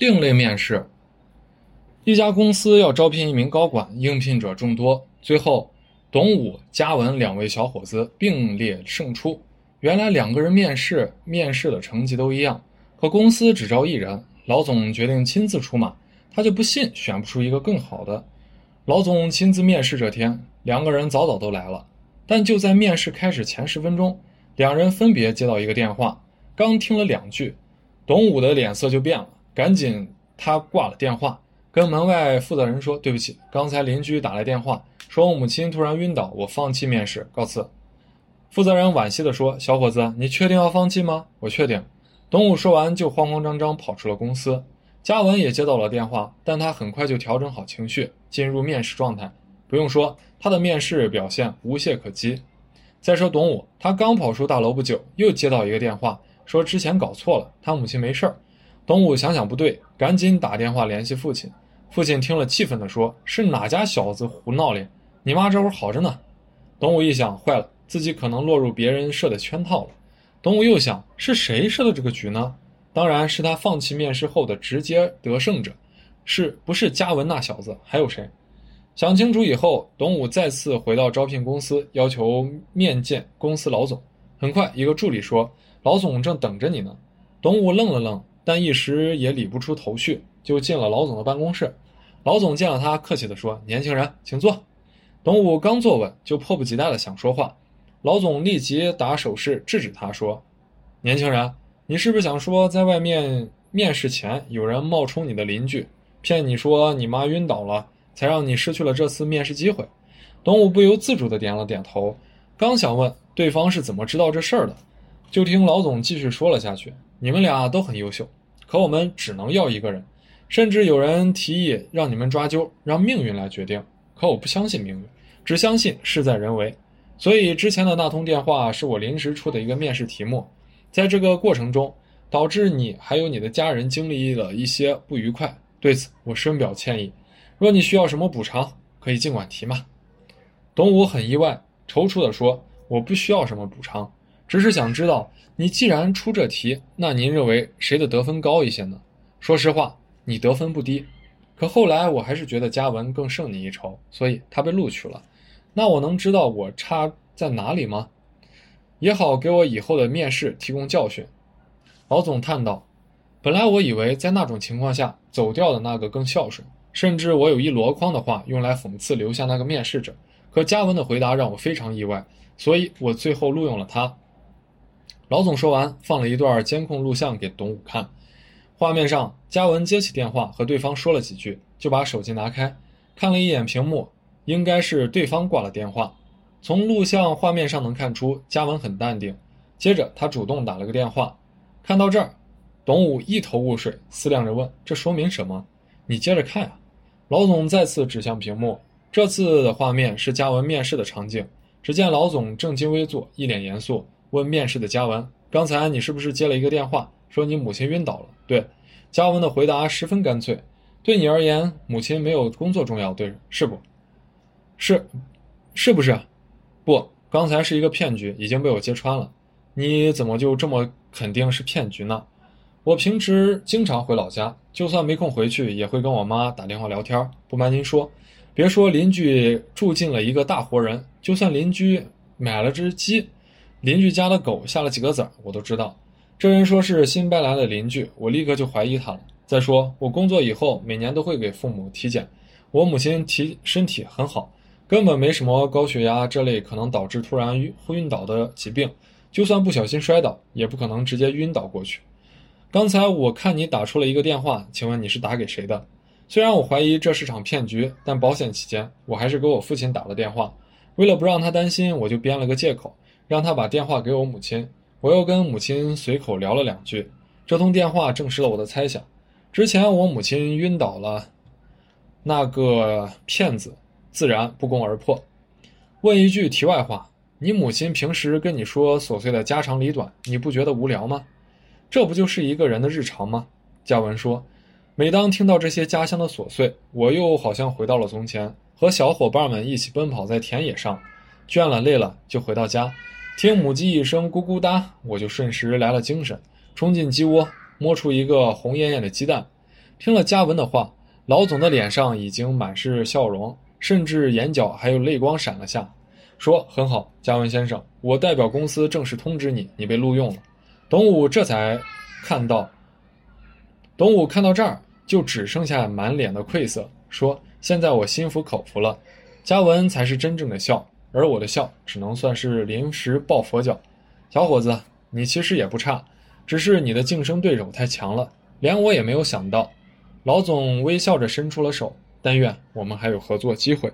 另类面试。一家公司要招聘一名高管，应聘者众多，最后董武、嘉文两位小伙子并列胜出。原来两个人面试，面试的成绩都一样，可公司只招一人。老总决定亲自出马，他就不信选不出一个更好的。老总亲自面试这天，两个人早早都来了，但就在面试开始前十分钟，两人分别接到一个电话，刚听了两句，董武的脸色就变了，赶紧他挂了电话，跟门外负责人说：“对不起，刚才邻居打来电话，说我母亲突然晕倒，我放弃面试，告辞。”负责人惋惜地说：“小伙子，你确定要放弃吗？”“我确定。”董武说完，就慌慌张张跑出了公司。嘉文也接到了电话，但他很快就调整好情绪，进入面试状态。不用说，他的面试表现无懈可击。再说董武，他刚跑出大楼不久，又接到一个电话，说之前搞错了，他母亲没事儿。董武想想不对，赶紧打电话联系父亲。父亲听了，气愤地说：“是哪家小子胡闹咧？你妈这会儿好着呢。”董武一想，坏了。自己可能落入别人设的圈套了。董武又想，是谁设的这个局呢？当然是他放弃面试后的直接得胜者，是不是嘉文那小子？还有谁？想清楚以后，董武再次回到招聘公司，要求面见公司老总。很快，一个助理说：“老总正等着你呢。”董武愣了愣，但一时也理不出头绪，就进了老总的办公室。老总见了他，客气地说：“年轻人，请坐。”董武刚坐稳，就迫不及待地想说话。老总立即打手势制止他，说：“年轻人，你是不是想说，在外面面试前有人冒充你的邻居，骗你说你妈晕倒了，才让你失去了这次面试机会？”董武不由自主地点了点头，刚想问对方是怎么知道这事儿的，就听老总继续说了下去：“你们俩都很优秀，可我们只能要一个人，甚至有人提议让你们抓阄，让命运来决定。可我不相信命运，只相信事在人为。”所以之前的那通电话是我临时出的一个面试题目，在这个过程中，导致你还有你的家人经历了一些不愉快，对此我深表歉意。若你需要什么补偿，可以尽管提嘛。董武很意外，踌躇地说：“我不需要什么补偿，只是想知道，你既然出这题，那您认为谁的得分高一些呢？说实话，你得分不低，可后来我还是觉得嘉文更胜你一筹，所以他被录取了。”那我能知道我差在哪里吗？也好给我以后的面试提供教训。老总叹道：“本来我以为在那种情况下走掉的那个更孝顺，甚至我有一箩筐的话用来讽刺留下那个面试者。可嘉文的回答让我非常意外，所以我最后录用了他。”老总说完，放了一段监控录像给董武看。画面上，嘉文接起电话和对方说了几句，就把手机拿开，看了一眼屏幕。应该是对方挂了电话，从录像画面上能看出嘉文很淡定。接着他主动打了个电话。看到这儿，董武一头雾水，思量着问：“这说明什么？”你接着看啊！老总再次指向屏幕，这次的画面是嘉文面试的场景。只见老总正襟危坐，一脸严肃，问面试的嘉文：“刚才你是不是接了一个电话，说你母亲晕倒了？”对，嘉文的回答十分干脆：“对你而言，母亲没有工作重要，对，是不？”是，是不是？不，刚才是一个骗局，已经被我揭穿了。你怎么就这么肯定是骗局呢？我平时经常回老家，就算没空回去，也会跟我妈打电话聊天。不瞒您说，别说邻居住进了一个大活人，就算邻居买了只鸡，邻居家的狗下了几个崽儿，我都知道。这人说是新搬来的邻居，我立刻就怀疑他了。再说，我工作以后每年都会给父母体检，我母亲体身体很好。根本没什么高血压这类可能导致突然晕晕倒的疾病，就算不小心摔倒，也不可能直接晕倒过去。刚才我看你打出了一个电话，请问你是打给谁的？虽然我怀疑这是场骗局，但保险起见，我还是给我父亲打了电话。为了不让他担心，我就编了个借口，让他把电话给我母亲。我又跟母亲随口聊了两句，这通电话证实了我的猜想。之前我母亲晕倒了，那个骗子。自然不攻而破。问一句题外话，你母亲平时跟你说琐碎的家长里短，你不觉得无聊吗？这不就是一个人的日常吗？嘉文说：“每当听到这些家乡的琐碎，我又好像回到了从前，和小伙伴们一起奔跑在田野上，倦了累了就回到家，听母鸡一声咕咕哒，我就瞬时来了精神，冲进鸡窝，摸出一个红艳艳的鸡蛋。”听了嘉文的话，老总的脸上已经满是笑容，甚至眼角还有泪光闪了下，说：“很好，嘉文先生，我代表公司正式通知你，你被录用了。”董武这才看到，董武看到这儿就只剩下满脸的愧色，说：“现在我心服口服了，嘉文才是真正的笑，而我的笑只能算是临时抱佛脚。小伙子，你其实也不差，只是你的竞争对手太强了，连我也没有想到。”老总微笑着伸出了手，但愿我们还有合作机会。